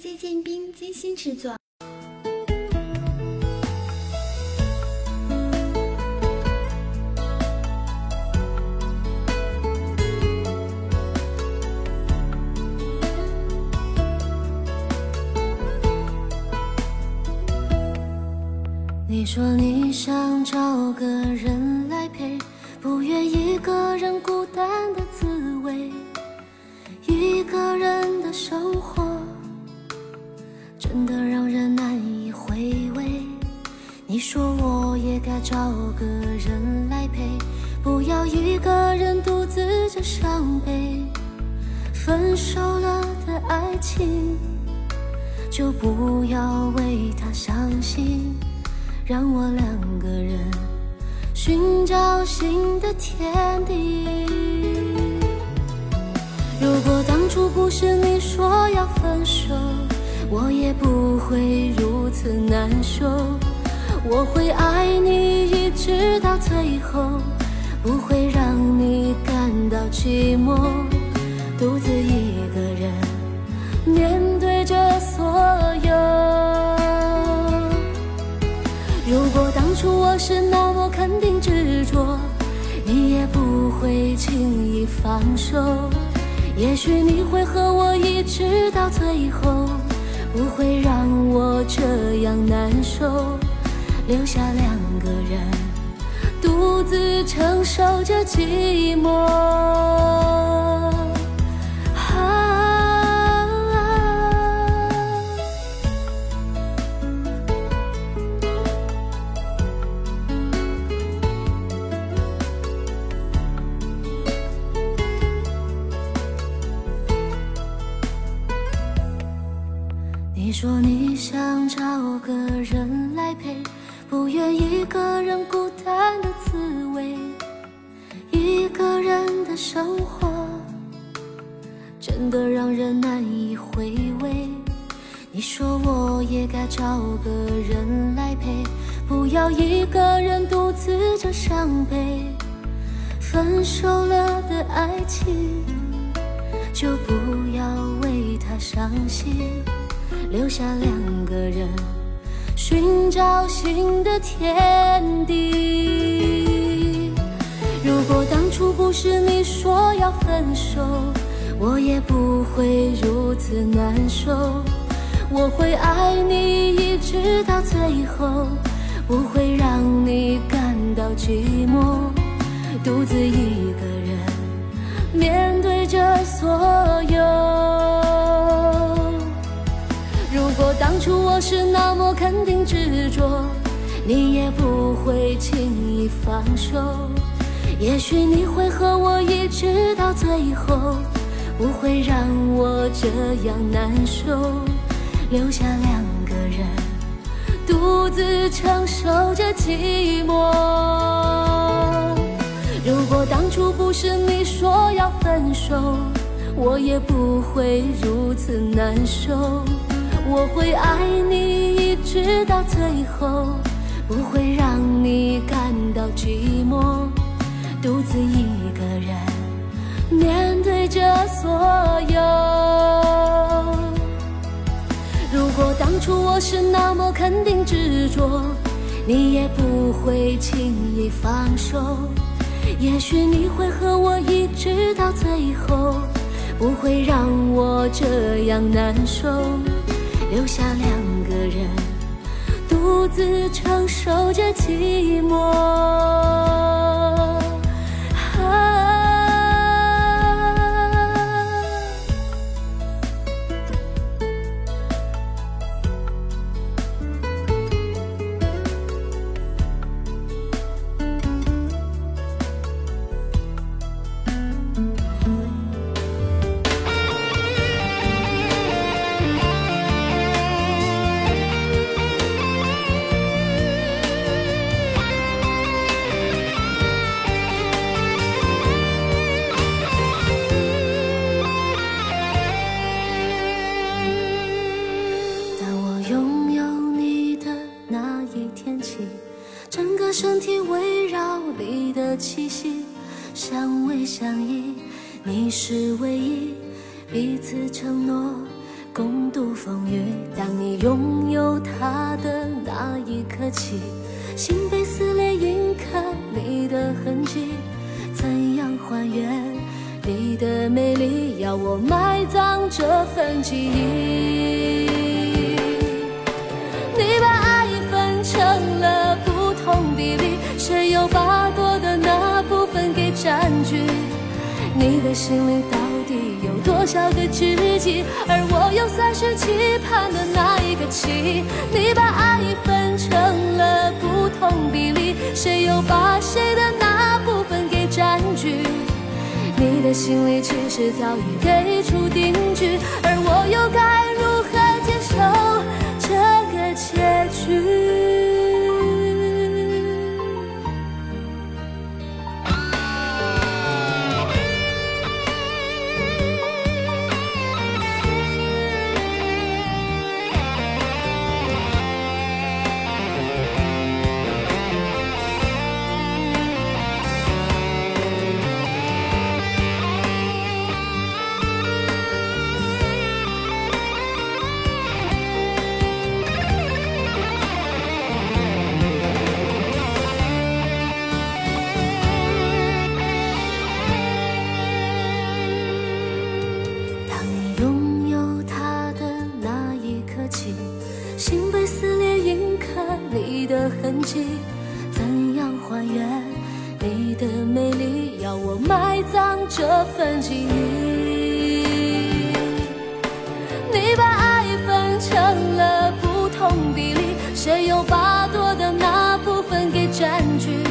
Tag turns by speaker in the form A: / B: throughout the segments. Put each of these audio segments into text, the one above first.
A: DJ 建斌精心制作。
B: 你说你生活真的让人难以回味。你说我也该找个人来陪，不要一个人独自着伤悲。分手了的爱情，就不要为他伤心。留下两个人寻找新的天地。如果当初不是你说要分手，我也不会如此难受。我会爱你一直到最后，不会让你感到寂寞，独自一个人面对着所有。如果当初我是那么肯定执着，你也不会轻易放手。也许你会和我一直到最后，不会让我这样难受。留下两个人独自承受着寂寞。如果当初不是你说要分手，我也不会如此难受。我会爱你一直到最后，不会让你感到寂寞，独自一个人面对着所有。如果当初我是那么肯定执着，你也不会轻易放手。也许你会和我一直到最后，不会让我这样难受。留下两个人独自承受着寂寞。是早已给出定局，这份记忆。你把爱分成了不同比例，谁又把多的那部分给占据？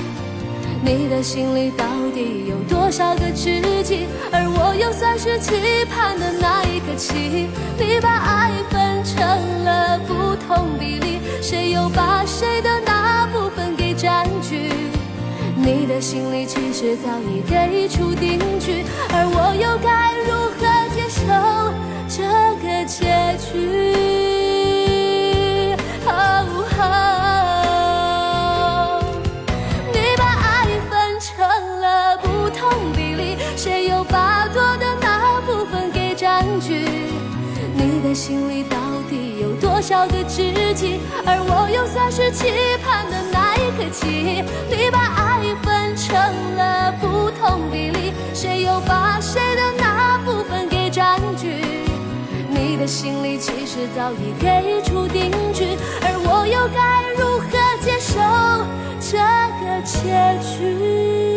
B: 你的心里到底有多少个知己？而我又算是期盼的那一个期？你把爱分成了不同比例，谁又把谁的那部分？你的心里其实早已给出定局，而我又该如何接受这个结局？哦哦你把爱分成了不同比例，谁又把多的那部分给占据？你的心里到底有多少个知己？而我又算是期盼的那一刻起？你把爱成了不同比例，谁又把谁的那部分给占据？你的心里其实早已给出定局，而我又该如何接受这个结局？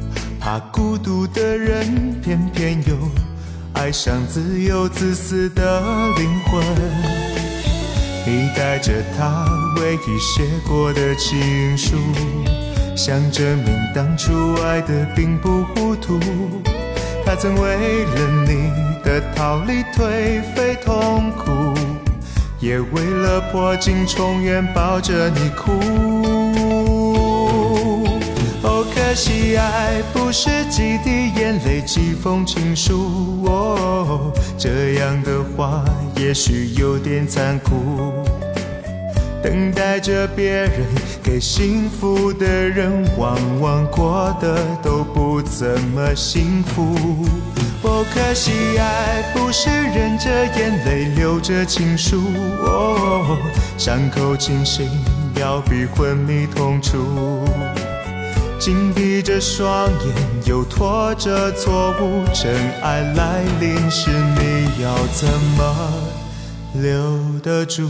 C: 怕孤独的人，偏偏又爱上自由自私的灵魂。你带着他唯一写过的情书，想证明当初爱的并不糊涂。他曾为了你的逃离颓废痛苦，也为了破镜重圆抱着你哭。可惜爱不是几滴眼泪几封情书，哦，这样的话也许有点残酷。等待着别人给幸福的人，往往过得都不怎么幸福。哦，可惜爱不是忍着眼泪流着情书，哦，伤口清醒要比昏迷痛楚。紧闭着双眼，又拖着错误。真爱来临时，你要怎么留得住？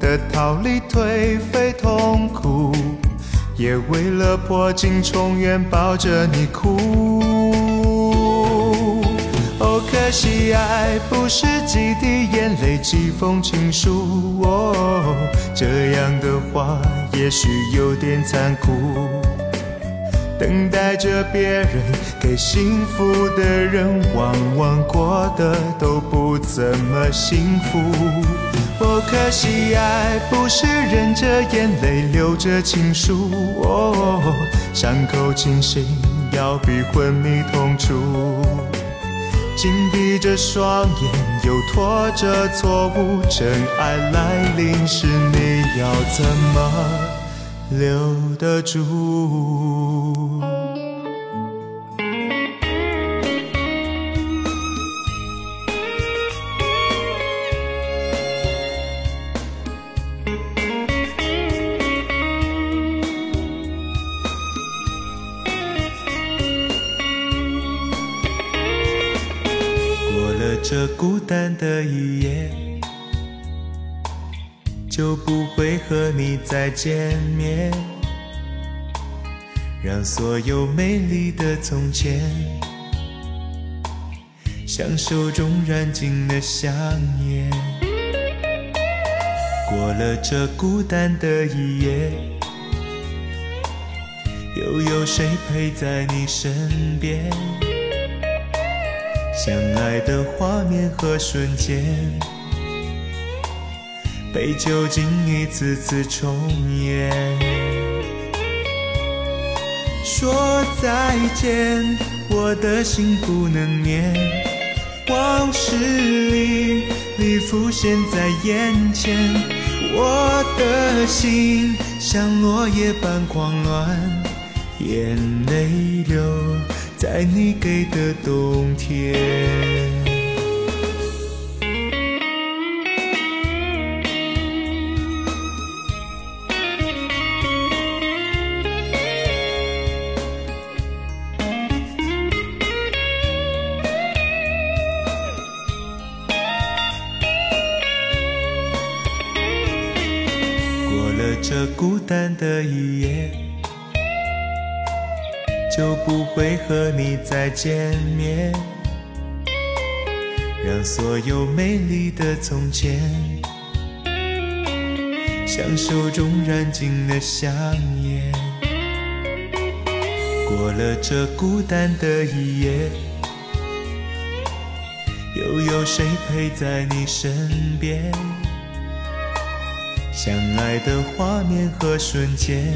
C: 的逃离颓废痛苦，也为了破镜重圆抱着你哭。哦，可惜爱不是几滴眼泪几封情书，哦，这样的话也许有点残酷。等待着别人给幸福的人，往往过得都不怎么幸福。哦，可惜爱不是忍着眼泪流着情书，哦，伤口清醒要比昏迷痛楚。紧闭着双眼，又拖着错误，真爱来临时，你要怎么？留得住。孤单的一夜。就不会和你再见面，让所有美丽的从前，像手中燃尽的香烟。过了这孤单的一夜，又有谁陪在你身边？相爱的画面和瞬间。被酒精一次次重演。说再见，我的心不能眠。往事历历浮现在眼前，我的心像落叶般狂乱，眼泪流在你给的冬天。见面。让所有美丽的从前，像手中燃尽的香烟。过了这孤单的一夜，又有谁陪在你身边？相爱的画面和瞬间，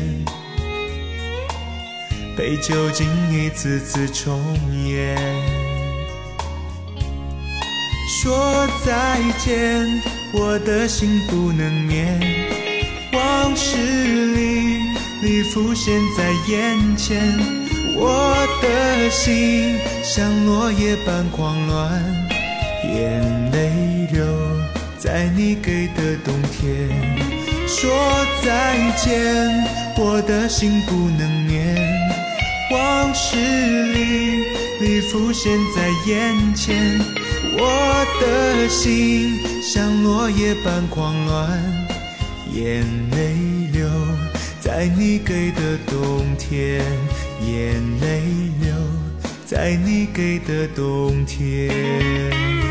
C: 被酒精一次次重演。说再见，我的心不能眠，往事历历浮现在眼前，我的心像落叶般狂乱，眼泪流在你给的冬天。说再见，我的心不能，事里，你浮现在眼前，我的心像落叶般狂乱，眼泪流在你给的冬天，眼泪流在你给的冬天。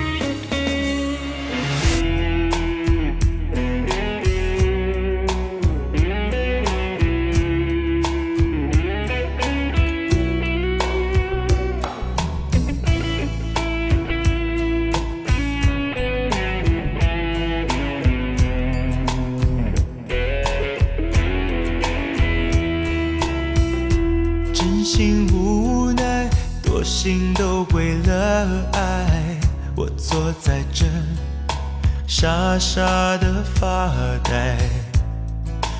C: 傻傻的发呆。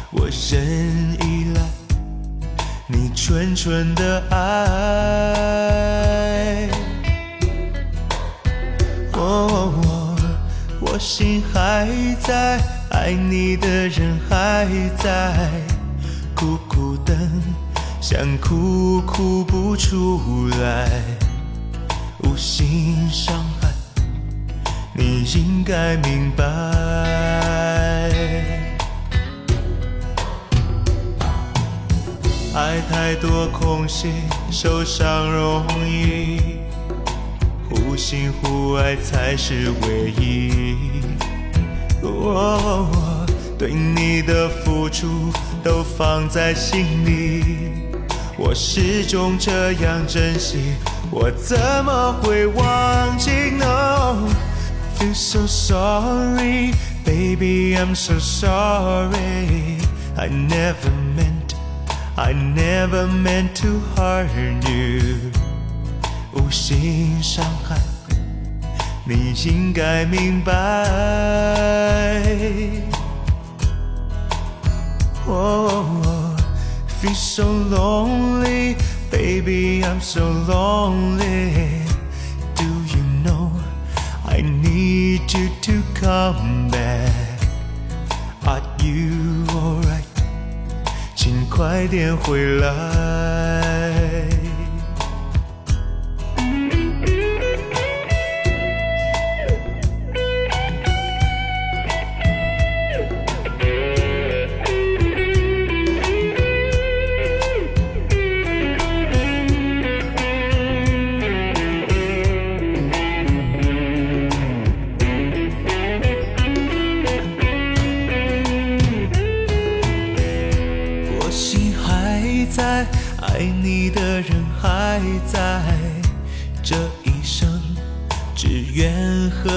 C: 我仍依赖你纯纯的爱。哦，我心还在，爱你的人还在，苦苦等。想哭哭不出来，该明白。爱太多空隙，受伤容易，互信互爱才是唯一。我对你的付出都放在心里。我始终这样珍惜，我怎么会忘记 ？No，feel so sorry, baby, I'm so sorry. I never meant, I never meant to hurt you. 无心伤害，你应该明白。哦。feel so lonely, baby, I'm so lonely. need you to come back? Are you alright? 请快点回来。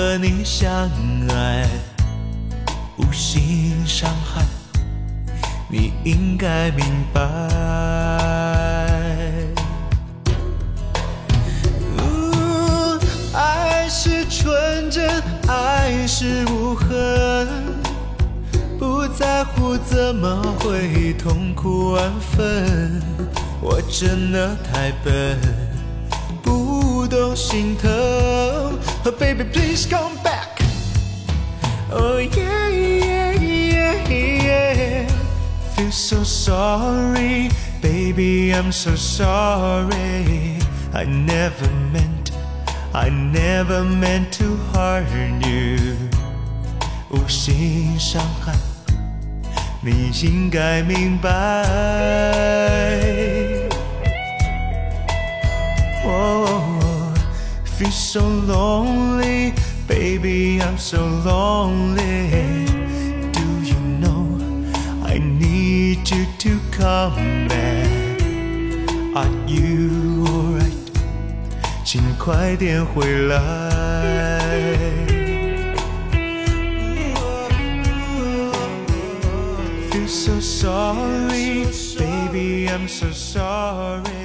C: 和你相爱，无心伤害，你应该明白。爱是纯真，爱是无痕，不在乎怎么会痛苦万分。我真的太笨，不懂心疼。Oh, baby, please come back. Oh, yeah, yeah, yeah, yeah. Feel so sorry, baby, I'm so sorry. I never meant, I never meant to hurt you. 无心伤害，
B: 你应该明白。be so lonely. Baby, I'm so lonely. Do you know I need you to come back? Are you alright? 请快点回来。Feel so sorry, baby, I'm so sorry.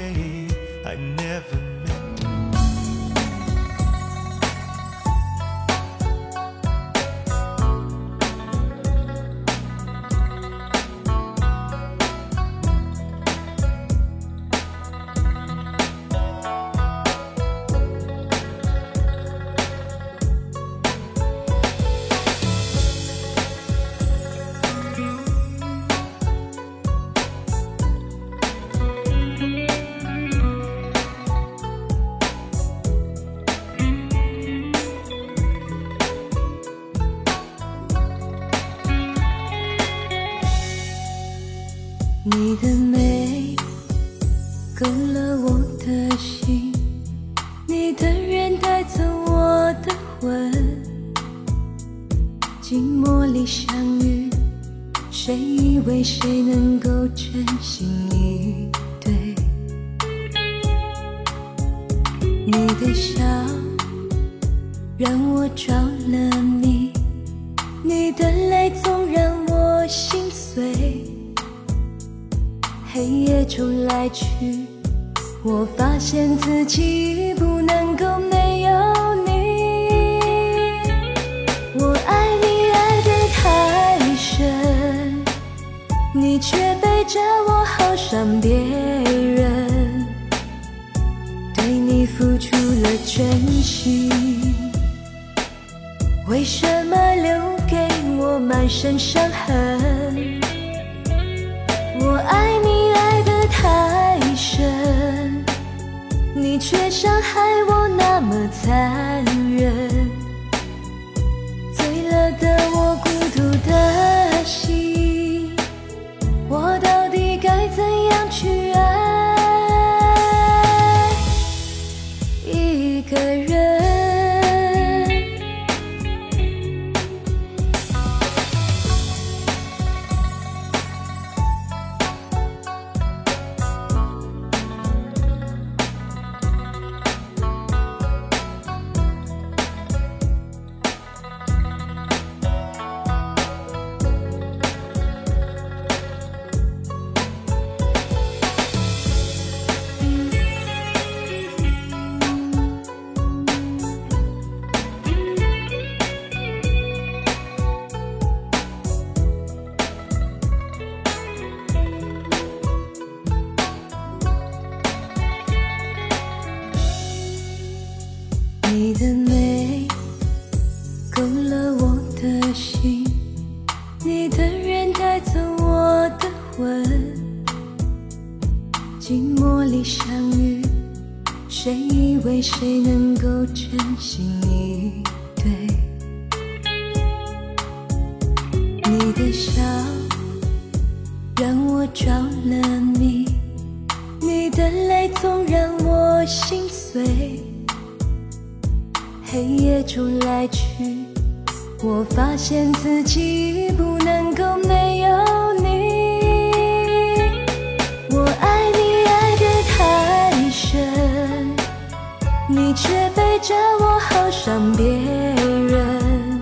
D: 着我好想别人，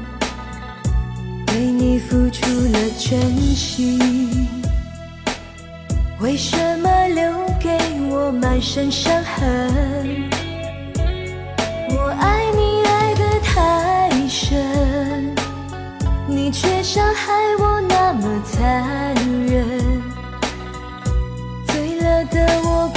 D: 为你付出了真心，为什么留给我满身伤痕？我爱你爱得太深，你却伤害我那么残忍。醉了的我。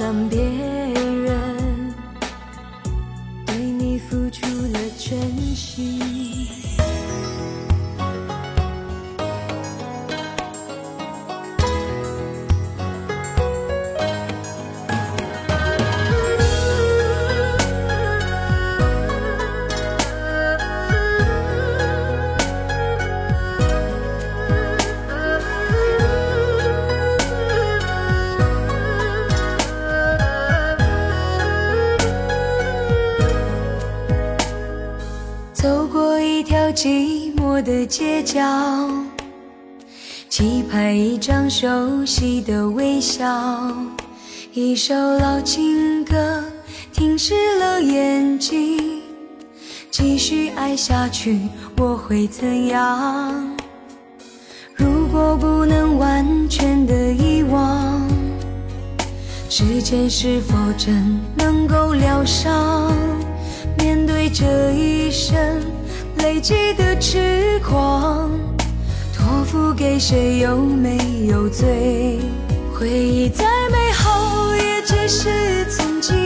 B: también. 街角，期盼一张熟悉的微笑，一首老情歌停湿了眼睛。继续爱下去，我会怎样？如果不能完全的遗忘，时间是否真能够疗伤？面对这一生。累积的痴狂，托付给谁有没有罪？回忆再美好，也只是曾经。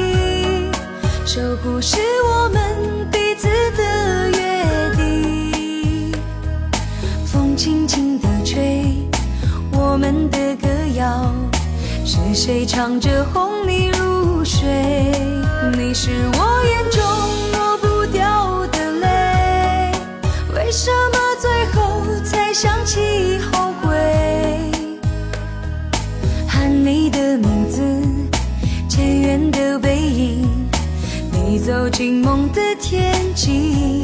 B: 守护是我们彼此的约定。风轻轻地吹，我们的歌谣。是谁唱着哄你入睡？你是我眼中。走进梦的天际，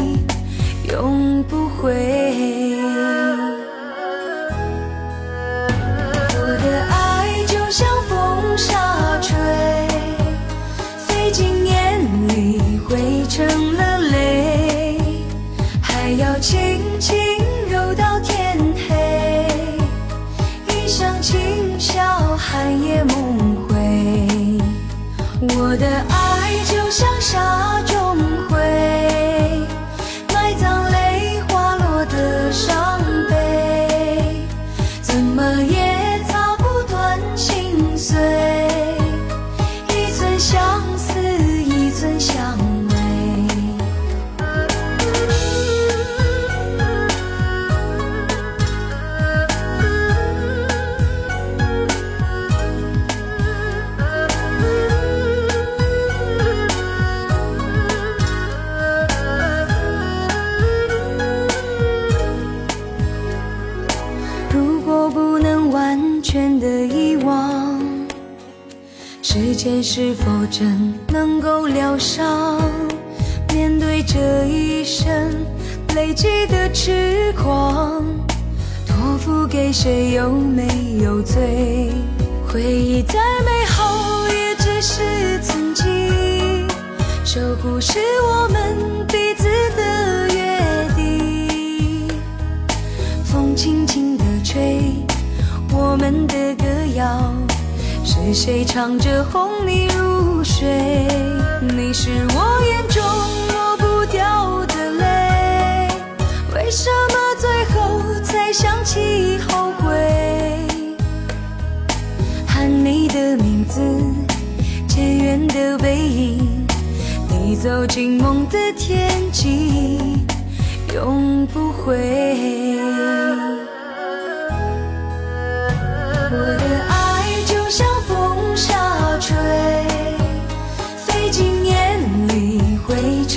B: 永不回。是否真能够疗伤？面对这一生累积的痴狂，托付给谁有没有罪？回忆再美好，也只是曾经。守护是我们彼此的约定。风轻轻地吹，我们的歌谣。是谁唱着哄你入睡？你是我眼中抹不掉的泪。为什么最后才想起后悔？喊你的名字，渐远的背影，你走进梦的天际，永不回。我的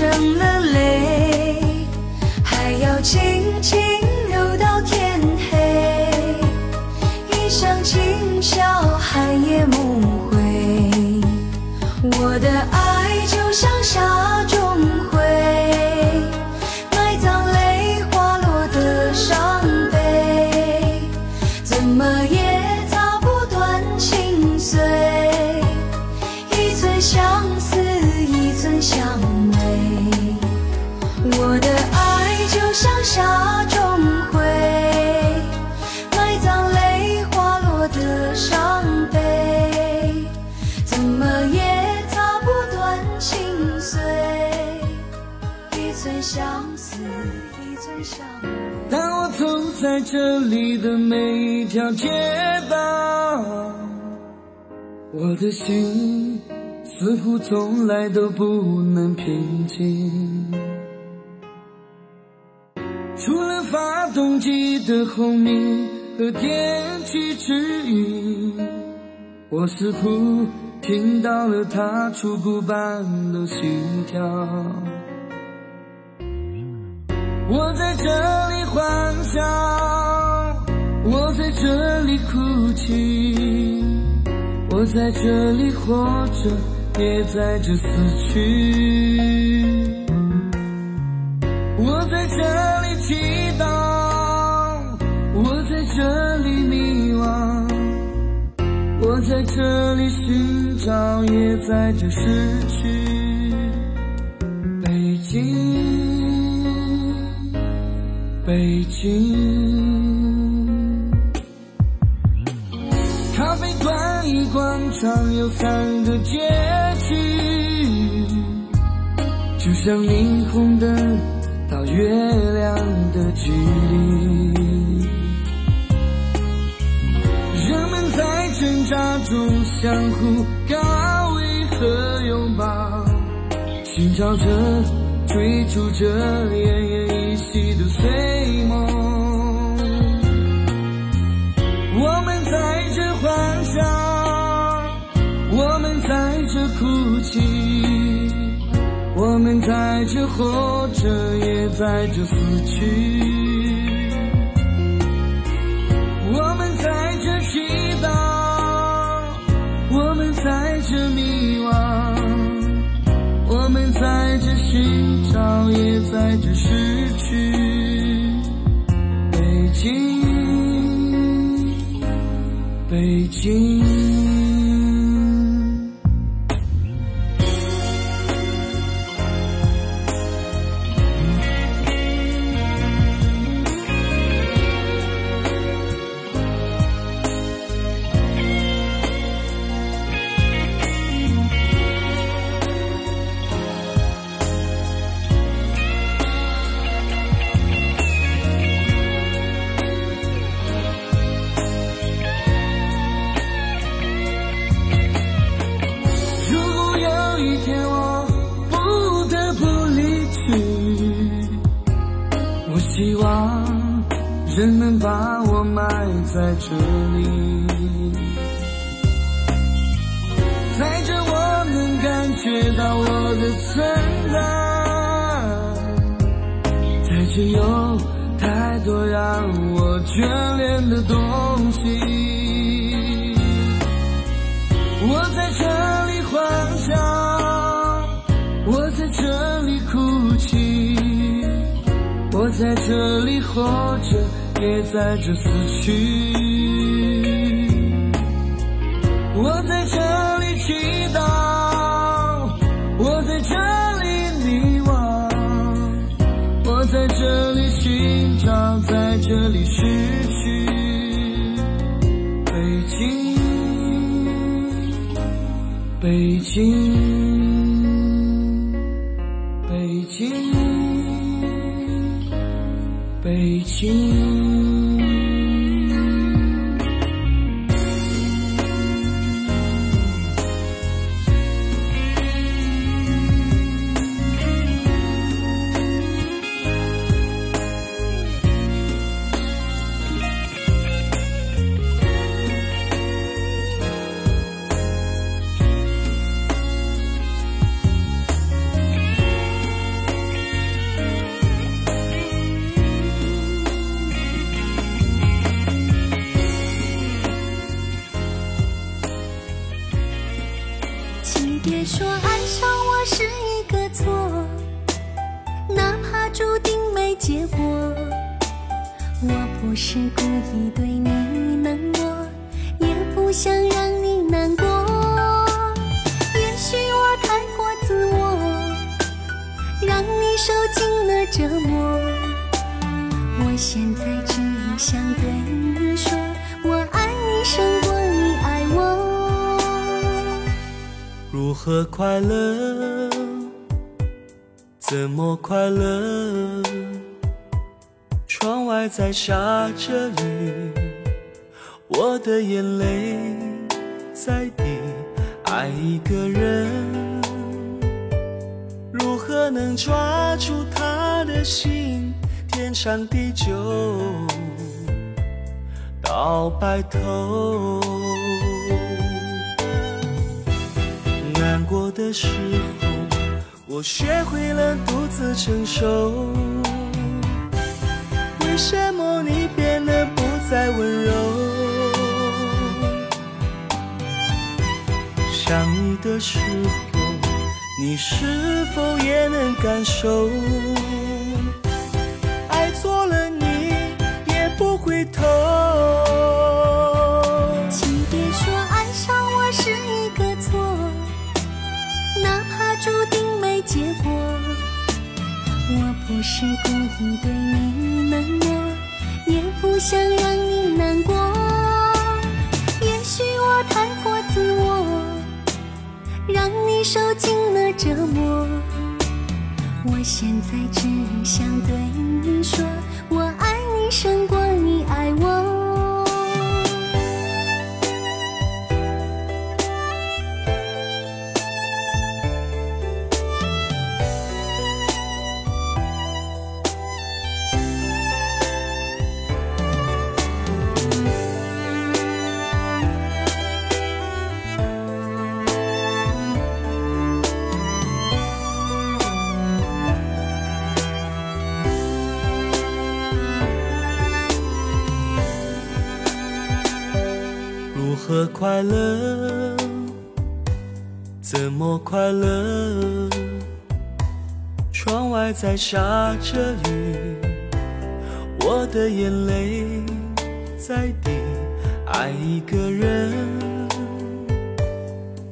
B: 成了泪，还要
E: 经条街道，我的心似乎从来都不能平静。除了发动机的轰鸣和电气指引，我似乎听到了它初步般的心跳。我在这里欢笑，我在这里哭泣，我在这里活着，也在这死去。我在这里祈祷，我在这里迷惘，我在这里寻找，也在这失去。北京，北京，广场有三个街区，就像霓虹灯。到月亮的距离，人们在挣扎中相互告慰和拥抱，寻找着、追逐着奄奄一息的碎梦。我们在这欢，在这哭泣。我们在这活着，也在这死去；我们在这祈祷，我们在这迷惘；我们在这寻找，也在这失去。北京，北京。的存在，在这有太多让我眷恋的东西。我在这里欢笑，我在这里哭泣，我在这里活着。也在这死去，我在这里祈祷，里失去。北京，北京，北京，北京。
C: 我的眼泪在滴。爱一个人，如何能抓住他的心？天
F: 长地久到白头。难过的时候，我学会了独自承受。为什么再温柔？想你的时候，你是否也能感受？爱错了你也不回头。
G: 请别说爱上我是一个错，哪怕注定没结果。我不是故意对你冷漠，不想让你难过。也许我太过自我，让你受尽了折磨。我现在只想对你说，
F: 快乐？怎么快乐？窗外在下着雨，我的眼泪在滴。爱一个人，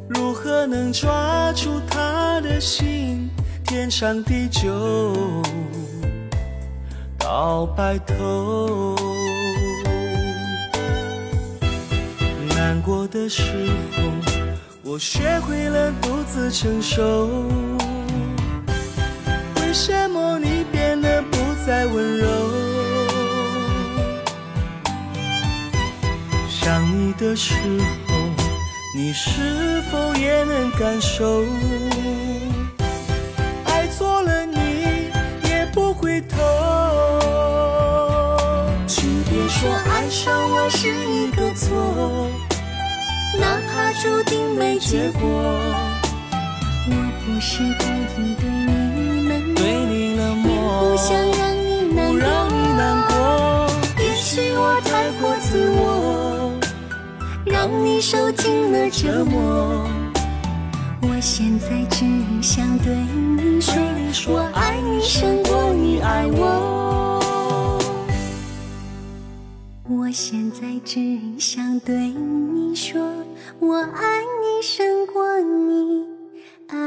F: 如何能抓住他的心？天长地久到白头。难过的时候，我学会了独自承受。为什么你变得不再温柔？想你的时候，你是否也能感受？爱错了你也不回头。请别说爱上我是一个错。
G: 哪怕注定没结果，我不是故意对你冷漠，
F: 对你冷
G: 也，不想让你难。过。也许我太过自我，让你受尽了折磨。我现在只想对你说，我爱你胜过你爱我。我现在只想对你说，我爱你胜过你爱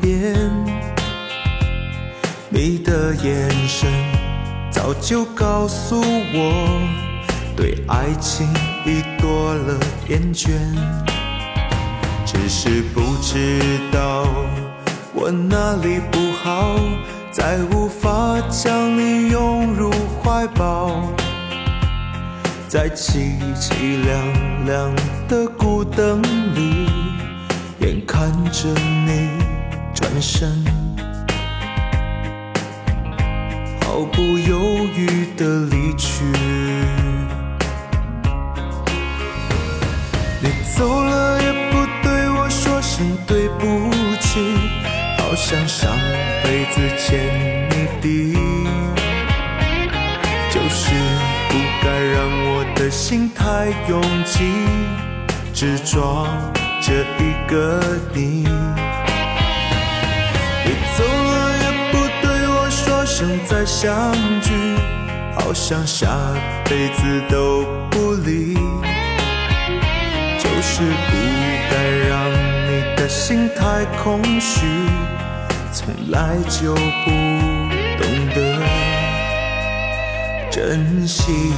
C: 边，你的眼神早就告诉我，对爱情已多了厌倦，只是不知道我哪里不好，再无法将你拥入怀抱。在凄凄凉凉的孤灯里，眼看着你转身，毫不犹豫的离去。你走了也不对我说声对不起，好像上辈子欠你的。就是不该让我的心太拥挤，只装着一个。你生再相聚，好像下辈子都不离。就是不该让你的心太空虚，从来就不懂得珍惜。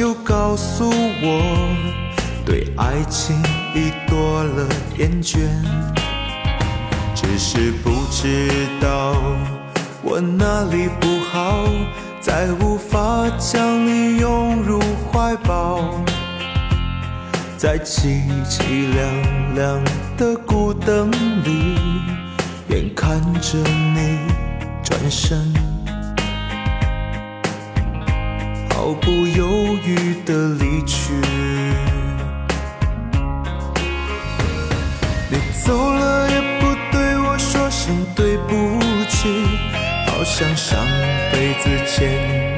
C: 就告诉我，对爱情已多了厌倦，只是不知道我哪里不好，再无法将你拥入怀抱。在凄凄凉凉的孤灯里，眼看着你转身，毫不犹豫的离去。你走了也不对我说声对不起，好像上辈子欠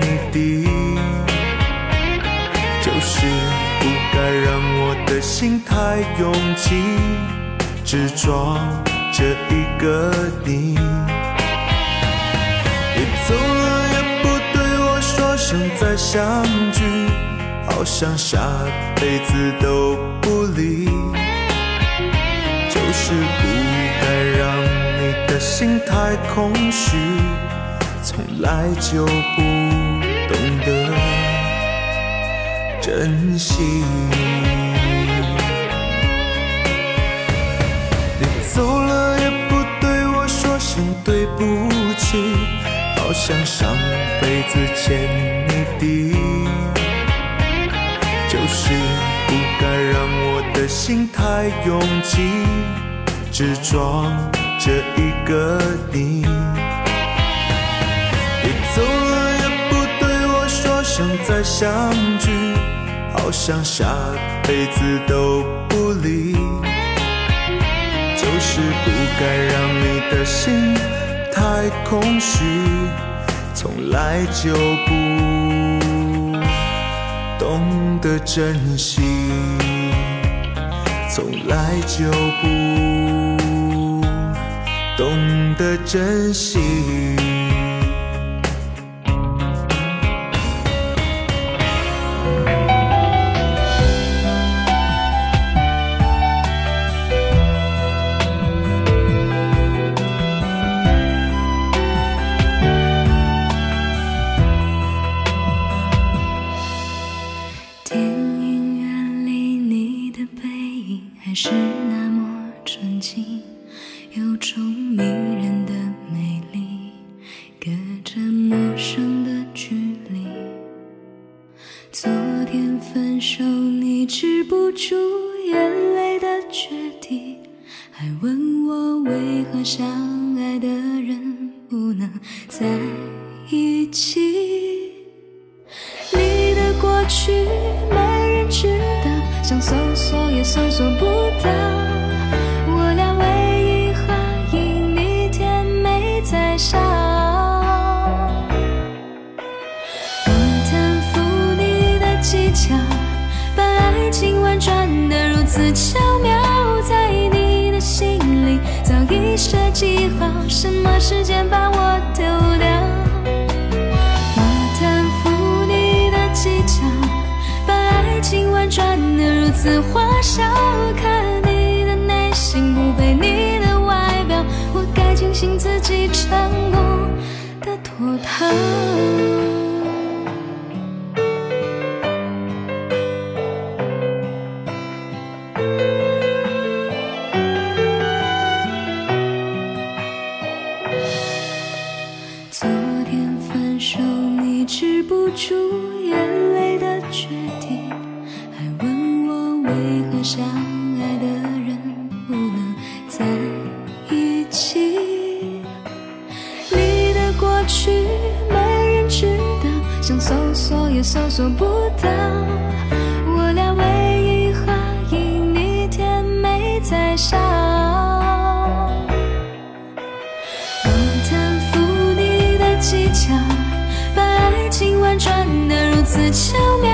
C: 你的。就是不该让我的心太拥挤，只装着一个你。你说声再相聚，好像下辈子都不离。就是不该让你的心太空虚，从来就不懂得。珍惜。你走了也不对我说声对不起，好像上辈子欠你的。就是不该让我的心太拥挤，只装着一个你。你走了也不对我说声再相聚。好像下辈子都不离，就是不该让你的心太空虚，从来就不懂得珍惜，从来就不懂得珍惜。
B: 笑。我贪服你的技巧，把爱情婉转的如此巧妙，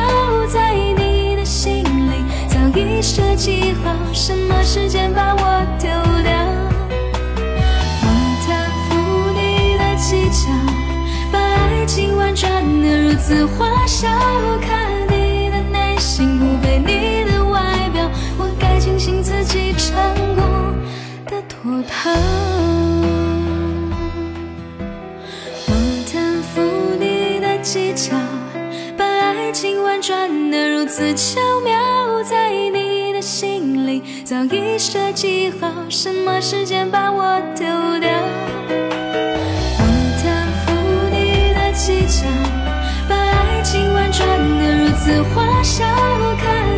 B: 在你的心里早已设计好，什么时间把我丢掉。我贪服你的技巧，把爱情婉转的如此花哨，看你的内心不被你的，信自己成功的脱逃。我叹服你的技巧，把爱情婉转的如此巧妙，在你的心里早已设计好，什么时间把我丢掉。我叹服你的技巧，把爱情婉转的如此花哨，看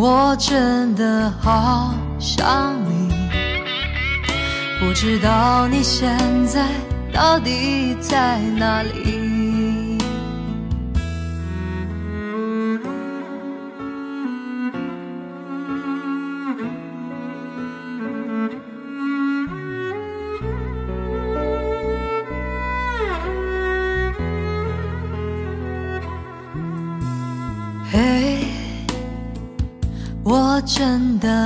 B: 我真的好想你，不知道你现在到底在哪里。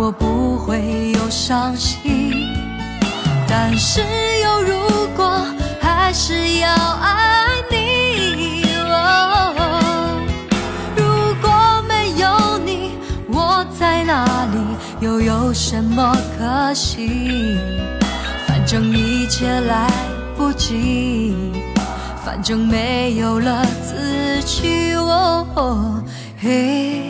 B: 我不会有伤心。但是有如果，还是要爱你。哦如果没有你，我在哪里，又有什么可惜？反正一切来不及，
H: 反正没有了自己。哦，嘿，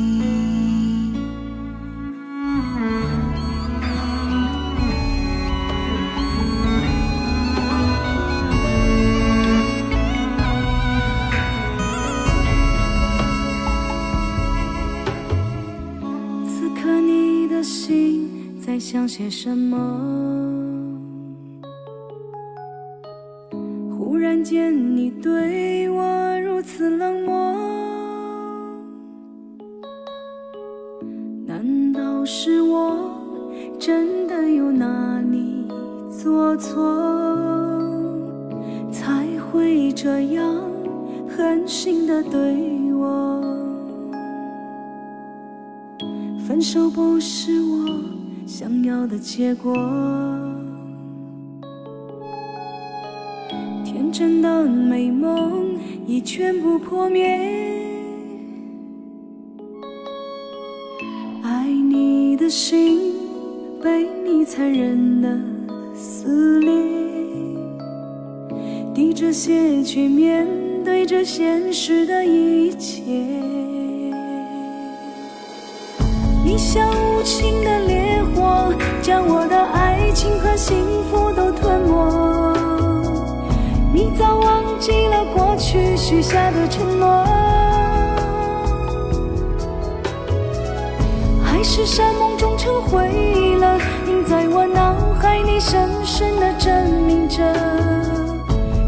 B: 心在想些什么？忽然间，你对我如此冷漠，难道是我真的有哪里做错，才会这样狠心的对我？分手不是我。想要的结果，天真的美梦已全部破灭。爱你的心被你残忍的撕裂，滴着血去面对这现实的一切。你像无情的烈火。将我的爱情和幸福都吞没，你早忘记了过去许下的承诺，海誓山盟终成回忆了，印在我脑海里，深深的证明着，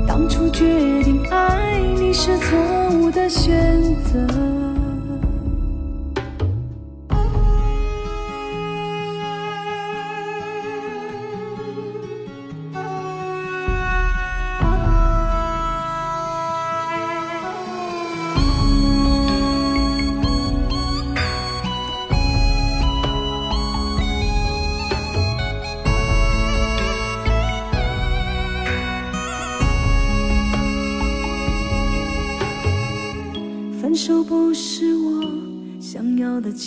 B: 当初决定爱你是错误的选择。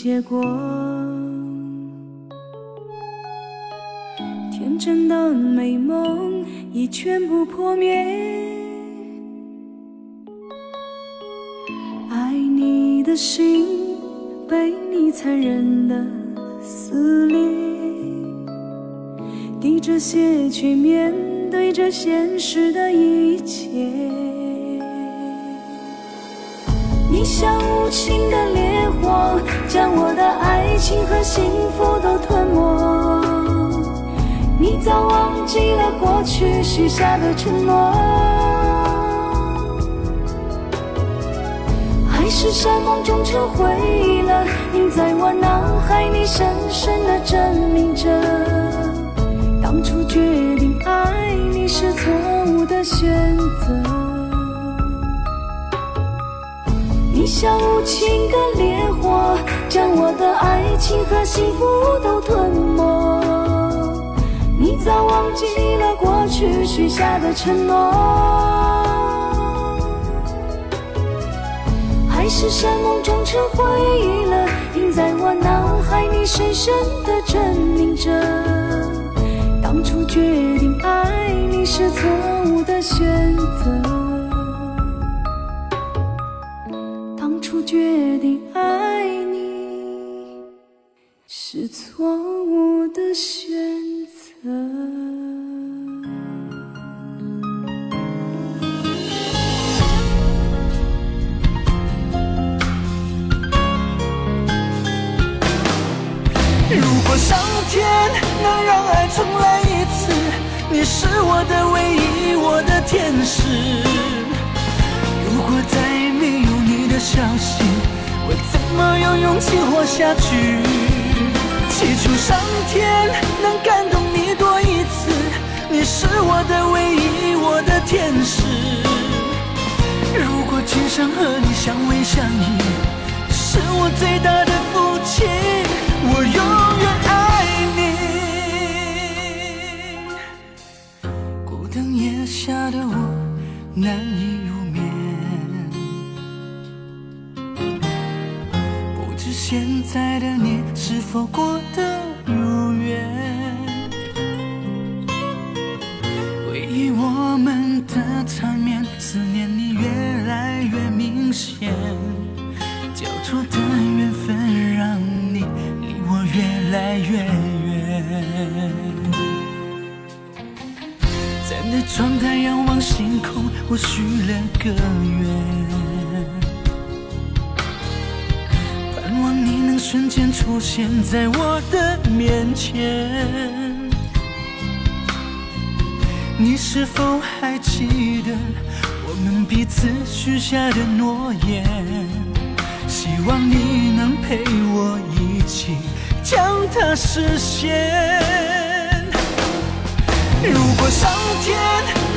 B: 结果，天真的美梦已全部破灭。爱你的心被你残忍的撕裂，滴着血去面对这现实的一切。你像无情的烈火。将我的爱情和幸福都吞没，你早忘记了过去许下的承诺，还是山盟终成回了，印在我脑海里，深深的证明着，当初决定爱你是错误的选择。你像无情的烈火，将我的爱情和幸福都吞没。你早忘记了过去许下的承诺，还是山盟终成回忆了，印在我脑海里，深深的证明着，当初决定爱你是错误的选择。决定爱你是错误的选择。
I: 如果上天能让爱重来一次，你是我的唯一，我的天使。如果再的消息，我怎么有勇气活下去？祈求上天能感动你多一次。你是我的唯一，我的天使。如果今生和你相偎相依，是我最大的福气。我永远爱你。孤灯夜下的我难以入。现在的你是否过得如愿。回忆我们的缠绵，思念你越来越明显，交错的缘分让你离我越来越远。站在窗台仰望星空，我许了个愿，瞬间出现在我的面前。你是否还记得我们彼此许下的诺言？希望你能陪我一起将它实现。如果上天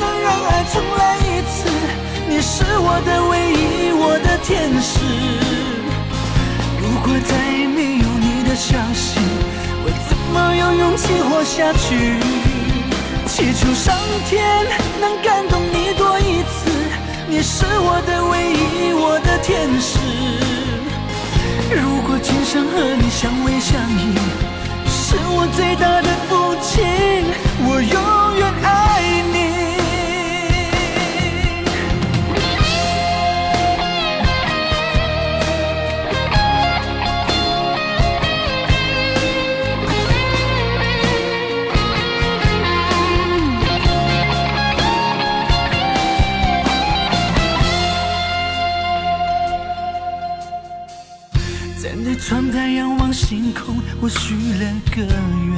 I: 能让爱重来一次，你是我的唯一，我的天使。如果再没有你的消息，我怎么有勇气活下去？祈求上天能感动你多一次，你是我的唯一，我的天使。如果今生和你相偎相依，是我最大的福气。我永远爱你窗台仰望星空，我许了个愿。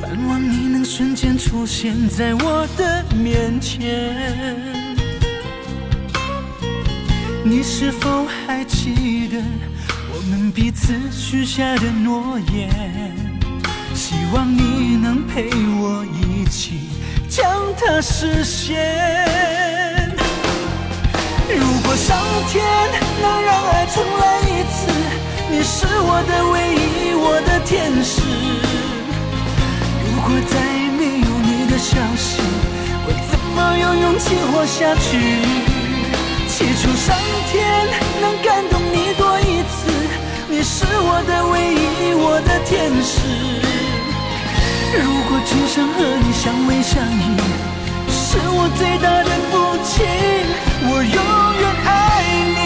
I: 盼望你能瞬间出现在我的面前，你是否还记得我们彼此许下的诺言？希望你能陪我一起将它实现。如果上天能让爱重来一次，你是我的唯一，我的天使。如果再没有你的消息，我怎么有勇气活下去？祈求上天能感动你多一次，你是我的唯一，我的天使。如果今生和你相偎相依，是我最大的福气，我永远爱你。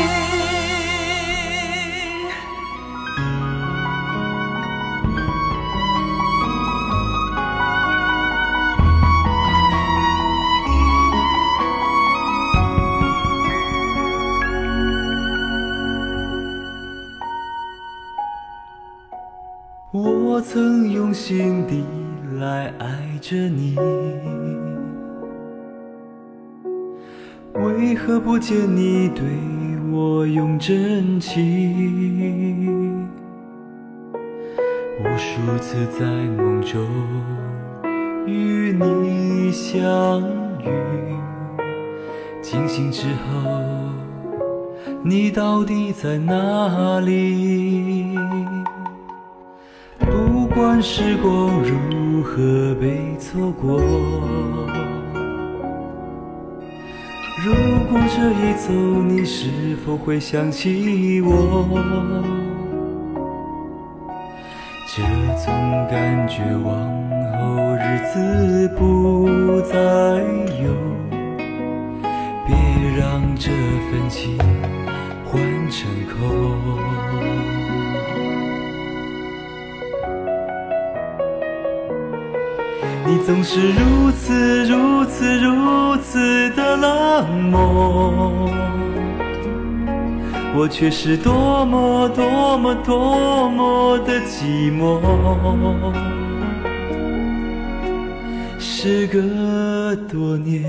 I: 我曾用心地来爱着你，为何不见你对我用真情？无数次在梦中与你相遇，惊醒之后，你到底在哪里？不管时光如何被错过，如果这一走，你是否会想起我？这种感觉往后日子不再有，别让这份情换成空。你总是如此如此如此的冷漠，我却是多么多么多么的寂寞。时隔多年，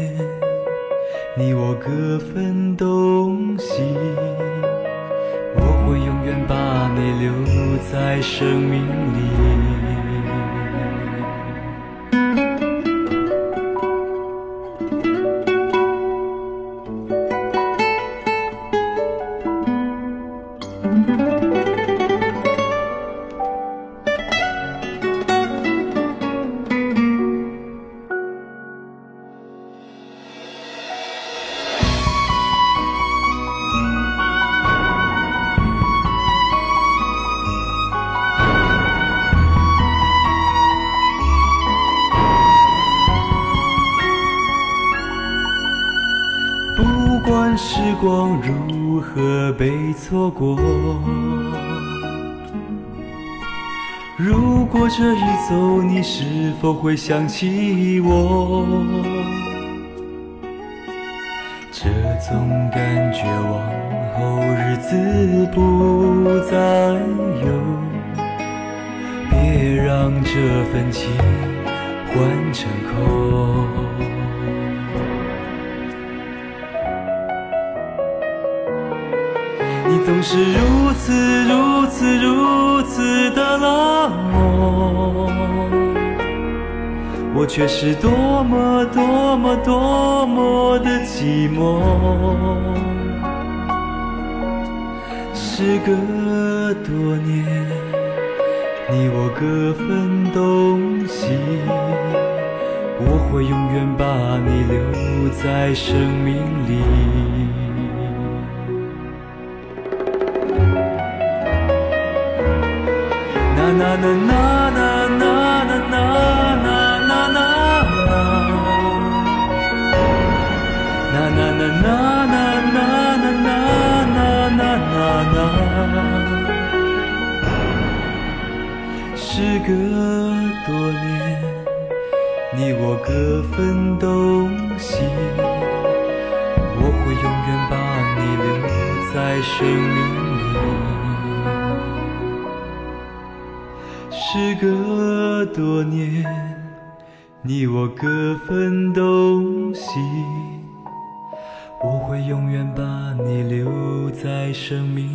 I: 你我各分东西，我会永远把你留在生命里。光如何被错过？如果这一走，你是否会想起我？这种感觉往后日子不再有，别让这份情换成空。总是如此如此如此的冷漠，我却是多么多么多么的寂寞。时隔多年，你我各分东西，我会永远把你留在生命里。时隔多年，你我各分东西，我会永远把你留在生命里。时隔多年，你我各分东西，我会永远把你留在生命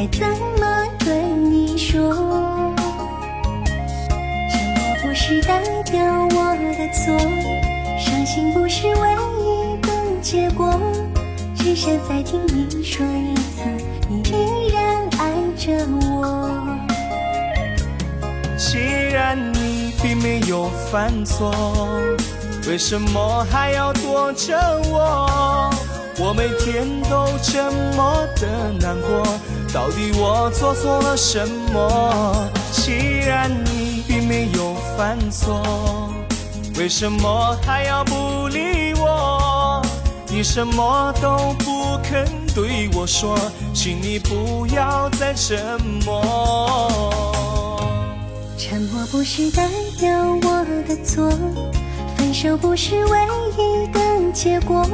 G: 该怎么对你说。沉默不是代表我的错，伤心不是唯一的结果，只想再听你说一次，你依然爱着我。
F: 既然你并没有犯错。为什么还要躲着我？我每天都这么的难过，到底我做错了什么？既然你并没有犯错，为什么还要不理我？你什么都不肯对我说，请你不要再沉默。
G: 沉默不是代表我的错。分手不是唯一的结果，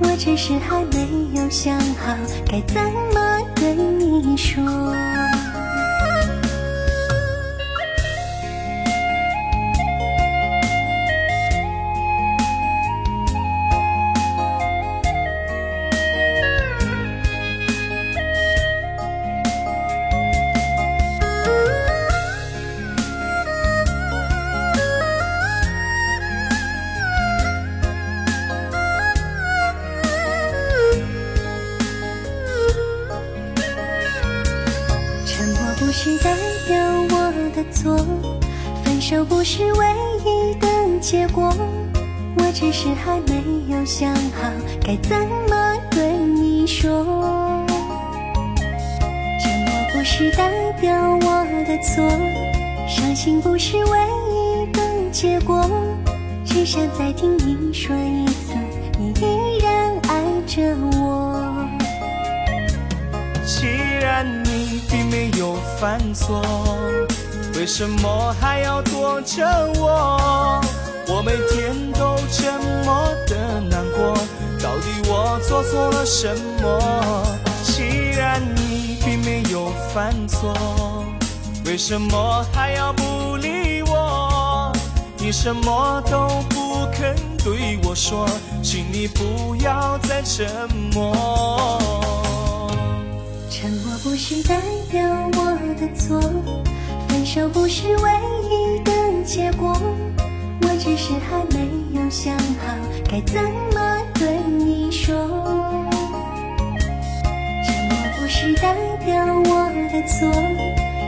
G: 我只是还没有想好该怎么对你说。我只是还没有想好该怎么对你说。沉默不是代表我的错，伤心不是唯一的结果，只想再听你说一次，你依然爱着我。
F: 既然你并没有犯错，为什么还要躲着我？我每天都这么的难过，到底我做错了什么？既然你并没有犯错，为什么还要不理我？你什么都不肯对我说，请你不要再沉默。
G: 沉默不是代表我的错，分手不是唯一的结果，我只是还没有想好该怎么对你说。沉默不是代表我的错，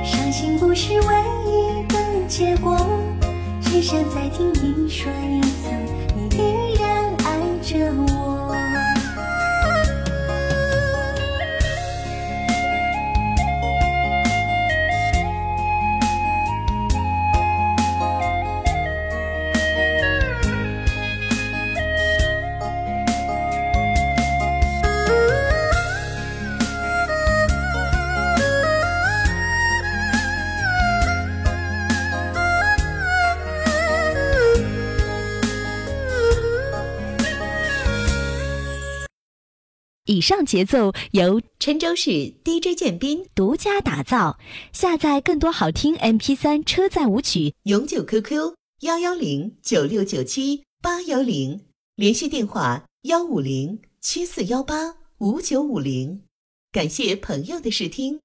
G: 伤心不是唯一的结果，只想再听你说一次，你依然爱着我。
J: 以上节奏由郴州市 DJ 建斌独家打造。下载更多好听 MP3 车载舞曲，
K: 永久 QQ 幺幺零九六九七八幺零，联系电话幺五零七四幺八五九五零。感谢朋友的试听。